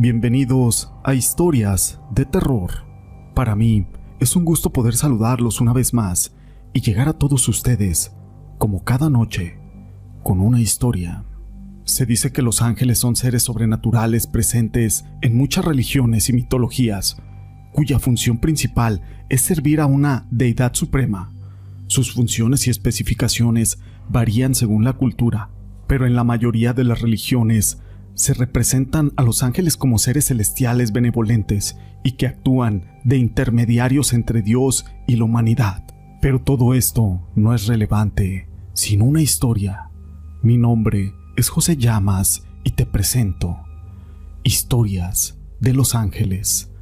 Bienvenidos a Historias de Terror. Para mí es un gusto poder saludarlos una vez más y llegar a todos ustedes, como cada noche, con una historia. Se dice que los ángeles son seres sobrenaturales presentes en muchas religiones y mitologías, cuya función principal es servir a una deidad suprema. Sus funciones y especificaciones varían según la cultura, pero en la mayoría de las religiones se representan a los ángeles como seres celestiales benevolentes y que actúan de intermediarios entre Dios y la humanidad. Pero todo esto no es relevante sin una historia. Mi nombre es José Llamas y te presento Historias de los Ángeles.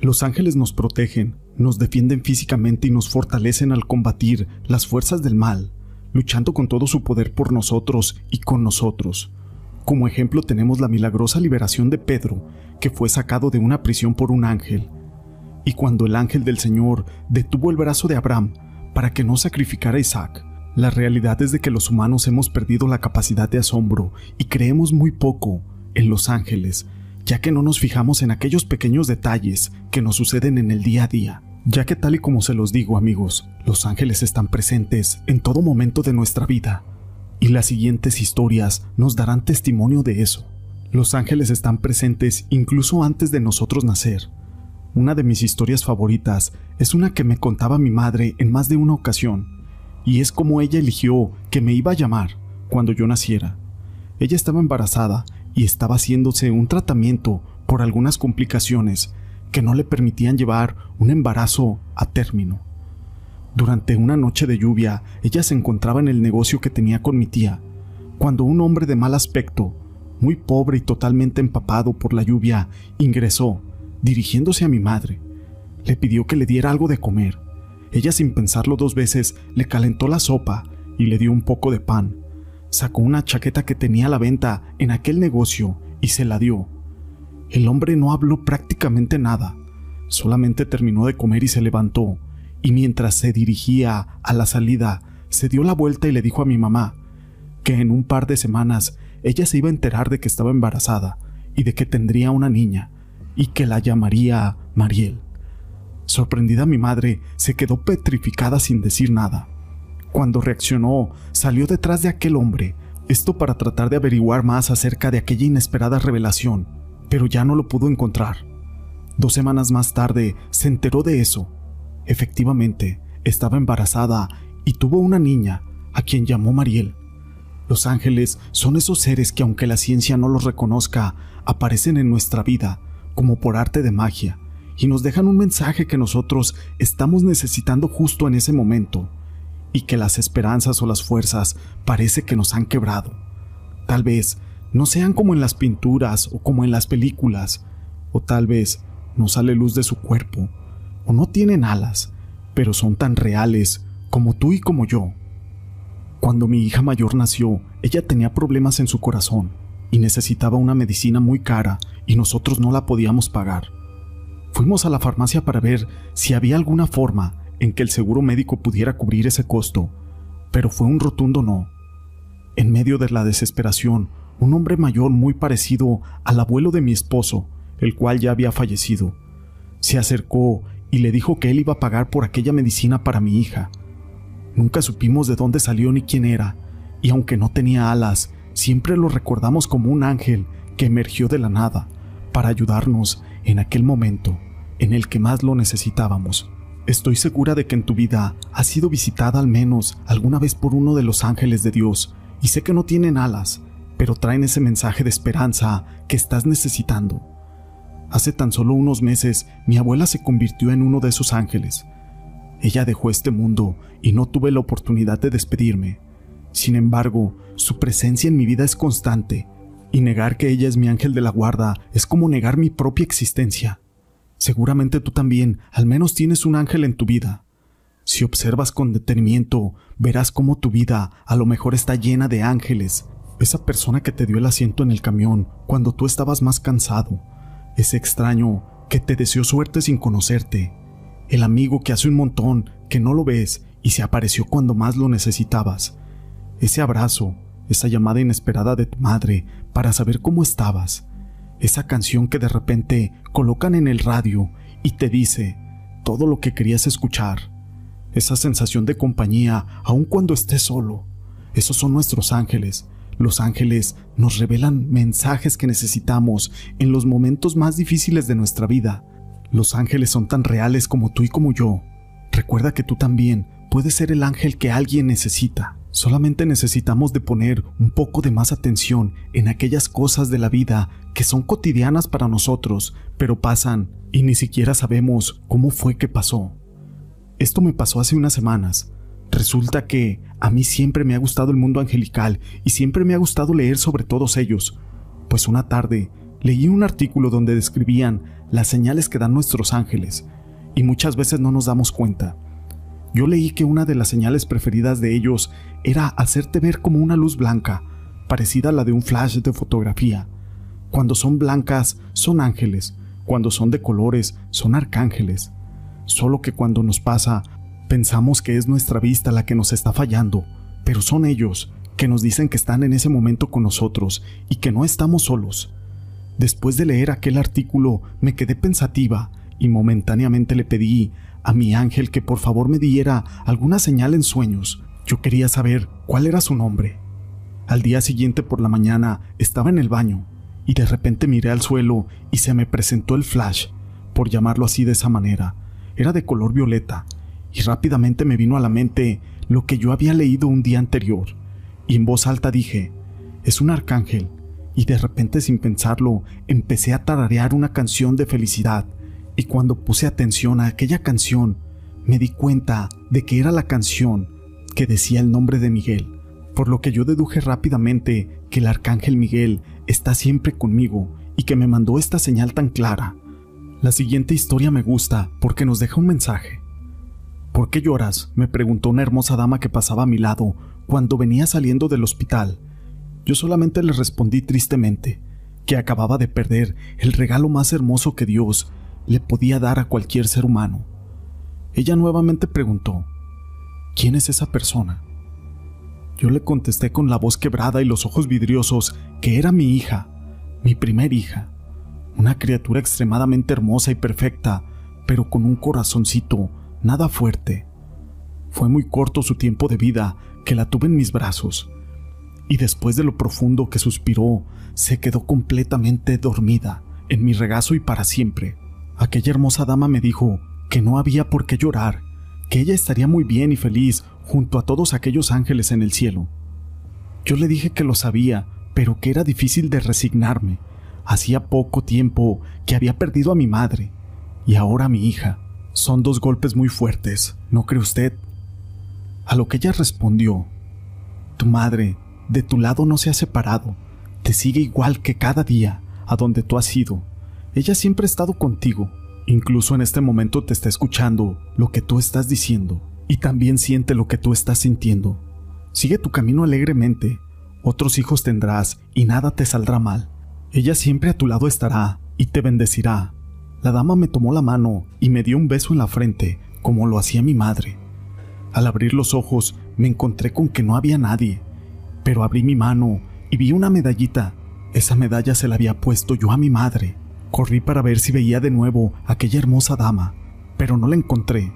Los ángeles nos protegen, nos defienden físicamente y nos fortalecen al combatir las fuerzas del mal, luchando con todo su poder por nosotros y con nosotros. Como ejemplo tenemos la milagrosa liberación de Pedro, que fue sacado de una prisión por un ángel. Y cuando el ángel del Señor detuvo el brazo de Abraham para que no sacrificara a Isaac, la realidad es de que los humanos hemos perdido la capacidad de asombro y creemos muy poco en los ángeles, ya que no nos fijamos en aquellos pequeños detalles que nos suceden en el día a día. Ya que tal y como se los digo amigos, los ángeles están presentes en todo momento de nuestra vida, y las siguientes historias nos darán testimonio de eso. Los ángeles están presentes incluso antes de nosotros nacer. Una de mis historias favoritas es una que me contaba mi madre en más de una ocasión, y es como ella eligió que me iba a llamar cuando yo naciera. Ella estaba embarazada y estaba haciéndose un tratamiento por algunas complicaciones que no le permitían llevar un embarazo a término. Durante una noche de lluvia, ella se encontraba en el negocio que tenía con mi tía, cuando un hombre de mal aspecto, muy pobre y totalmente empapado por la lluvia, ingresó, dirigiéndose a mi madre. Le pidió que le diera algo de comer. Ella sin pensarlo dos veces le calentó la sopa y le dio un poco de pan. Sacó una chaqueta que tenía a la venta en aquel negocio y se la dio. El hombre no habló prácticamente nada, solamente terminó de comer y se levantó, y mientras se dirigía a la salida, se dio la vuelta y le dijo a mi mamá que en un par de semanas ella se iba a enterar de que estaba embarazada y de que tendría una niña, y que la llamaría Mariel. Sorprendida mi madre, se quedó petrificada sin decir nada. Cuando reaccionó, salió detrás de aquel hombre, esto para tratar de averiguar más acerca de aquella inesperada revelación pero ya no lo pudo encontrar. Dos semanas más tarde se enteró de eso. Efectivamente, estaba embarazada y tuvo una niña, a quien llamó Mariel. Los ángeles son esos seres que aunque la ciencia no los reconozca, aparecen en nuestra vida como por arte de magia y nos dejan un mensaje que nosotros estamos necesitando justo en ese momento y que las esperanzas o las fuerzas parece que nos han quebrado. Tal vez no sean como en las pinturas o como en las películas, o tal vez no sale luz de su cuerpo, o no tienen alas, pero son tan reales como tú y como yo. Cuando mi hija mayor nació, ella tenía problemas en su corazón y necesitaba una medicina muy cara y nosotros no la podíamos pagar. Fuimos a la farmacia para ver si había alguna forma en que el seguro médico pudiera cubrir ese costo, pero fue un rotundo no. En medio de la desesperación, un hombre mayor muy parecido al abuelo de mi esposo, el cual ya había fallecido. Se acercó y le dijo que él iba a pagar por aquella medicina para mi hija. Nunca supimos de dónde salió ni quién era, y aunque no tenía alas, siempre lo recordamos como un ángel que emergió de la nada para ayudarnos en aquel momento en el que más lo necesitábamos. Estoy segura de que en tu vida has sido visitada al menos alguna vez por uno de los ángeles de Dios, y sé que no tienen alas, pero traen ese mensaje de esperanza que estás necesitando. Hace tan solo unos meses mi abuela se convirtió en uno de esos ángeles. Ella dejó este mundo y no tuve la oportunidad de despedirme. Sin embargo, su presencia en mi vida es constante, y negar que ella es mi ángel de la guarda es como negar mi propia existencia. Seguramente tú también al menos tienes un ángel en tu vida. Si observas con detenimiento, verás cómo tu vida a lo mejor está llena de ángeles esa persona que te dio el asiento en el camión cuando tú estabas más cansado, ese extraño que te deseó suerte sin conocerte, el amigo que hace un montón que no lo ves y se apareció cuando más lo necesitabas, ese abrazo, esa llamada inesperada de tu madre para saber cómo estabas, Esa canción que de repente colocan en el radio y te dice todo lo que querías escuchar. Esa sensación de compañía aun cuando estés solo. Esos son nuestros ángeles. Los ángeles nos revelan mensajes que necesitamos en los momentos más difíciles de nuestra vida. Los ángeles son tan reales como tú y como yo. Recuerda que tú también puedes ser el ángel que alguien necesita. Solamente necesitamos de poner un poco de más atención en aquellas cosas de la vida que son cotidianas para nosotros, pero pasan y ni siquiera sabemos cómo fue que pasó. Esto me pasó hace unas semanas. Resulta que a mí siempre me ha gustado el mundo angelical y siempre me ha gustado leer sobre todos ellos. Pues una tarde leí un artículo donde describían las señales que dan nuestros ángeles y muchas veces no nos damos cuenta. Yo leí que una de las señales preferidas de ellos era hacerte ver como una luz blanca, parecida a la de un flash de fotografía. Cuando son blancas, son ángeles, cuando son de colores, son arcángeles. Solo que cuando nos pasa, pensamos que es nuestra vista la que nos está fallando, pero son ellos que nos dicen que están en ese momento con nosotros y que no estamos solos. Después de leer aquel artículo, me quedé pensativa y momentáneamente le pedí a mi ángel que por favor me diera alguna señal en sueños. Yo quería saber cuál era su nombre. Al día siguiente por la mañana estaba en el baño y de repente miré al suelo y se me presentó el flash, por llamarlo así de esa manera. Era de color violeta y rápidamente me vino a la mente lo que yo había leído un día anterior y en voz alta dije, es un arcángel y de repente sin pensarlo empecé a tararear una canción de felicidad y cuando puse atención a aquella canción, me di cuenta de que era la canción que decía el nombre de Miguel, por lo que yo deduje rápidamente que el arcángel Miguel está siempre conmigo y que me mandó esta señal tan clara. La siguiente historia me gusta porque nos deja un mensaje. ¿Por qué lloras? me preguntó una hermosa dama que pasaba a mi lado cuando venía saliendo del hospital. Yo solamente le respondí tristemente que acababa de perder el regalo más hermoso que Dios le podía dar a cualquier ser humano. Ella nuevamente preguntó, ¿quién es esa persona? Yo le contesté con la voz quebrada y los ojos vidriosos que era mi hija, mi primer hija, una criatura extremadamente hermosa y perfecta, pero con un corazoncito nada fuerte. Fue muy corto su tiempo de vida que la tuve en mis brazos, y después de lo profundo que suspiró, se quedó completamente dormida en mi regazo y para siempre. Aquella hermosa dama me dijo que no había por qué llorar, que ella estaría muy bien y feliz junto a todos aquellos ángeles en el cielo. Yo le dije que lo sabía, pero que era difícil de resignarme. Hacía poco tiempo que había perdido a mi madre y ahora a mi hija. Son dos golpes muy fuertes, ¿no cree usted? A lo que ella respondió, Tu madre de tu lado no se ha separado, te sigue igual que cada día a donde tú has ido. Ella siempre ha estado contigo. Incluso en este momento te está escuchando lo que tú estás diciendo y también siente lo que tú estás sintiendo. Sigue tu camino alegremente. Otros hijos tendrás y nada te saldrá mal. Ella siempre a tu lado estará y te bendecirá. La dama me tomó la mano y me dio un beso en la frente, como lo hacía mi madre. Al abrir los ojos me encontré con que no había nadie, pero abrí mi mano y vi una medallita. Esa medalla se la había puesto yo a mi madre. Corrí para ver si veía de nuevo a aquella hermosa dama, pero no la encontré.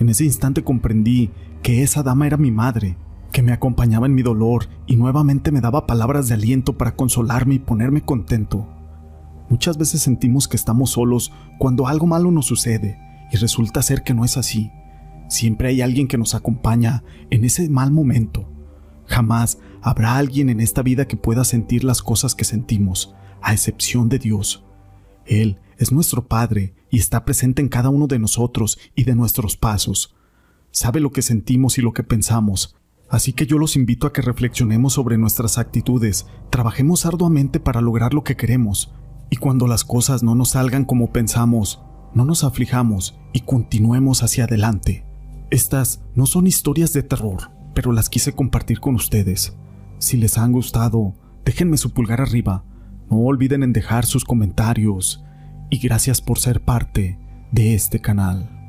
En ese instante comprendí que esa dama era mi madre, que me acompañaba en mi dolor y nuevamente me daba palabras de aliento para consolarme y ponerme contento. Muchas veces sentimos que estamos solos cuando algo malo nos sucede y resulta ser que no es así. Siempre hay alguien que nos acompaña en ese mal momento. Jamás habrá alguien en esta vida que pueda sentir las cosas que sentimos, a excepción de Dios. Él es nuestro Padre y está presente en cada uno de nosotros y de nuestros pasos. Sabe lo que sentimos y lo que pensamos. Así que yo los invito a que reflexionemos sobre nuestras actitudes, trabajemos arduamente para lograr lo que queremos, y cuando las cosas no nos salgan como pensamos, no nos aflijamos y continuemos hacia adelante. Estas no son historias de terror, pero las quise compartir con ustedes. Si les han gustado, déjenme su pulgar arriba no olviden en dejar sus comentarios y gracias por ser parte de este canal.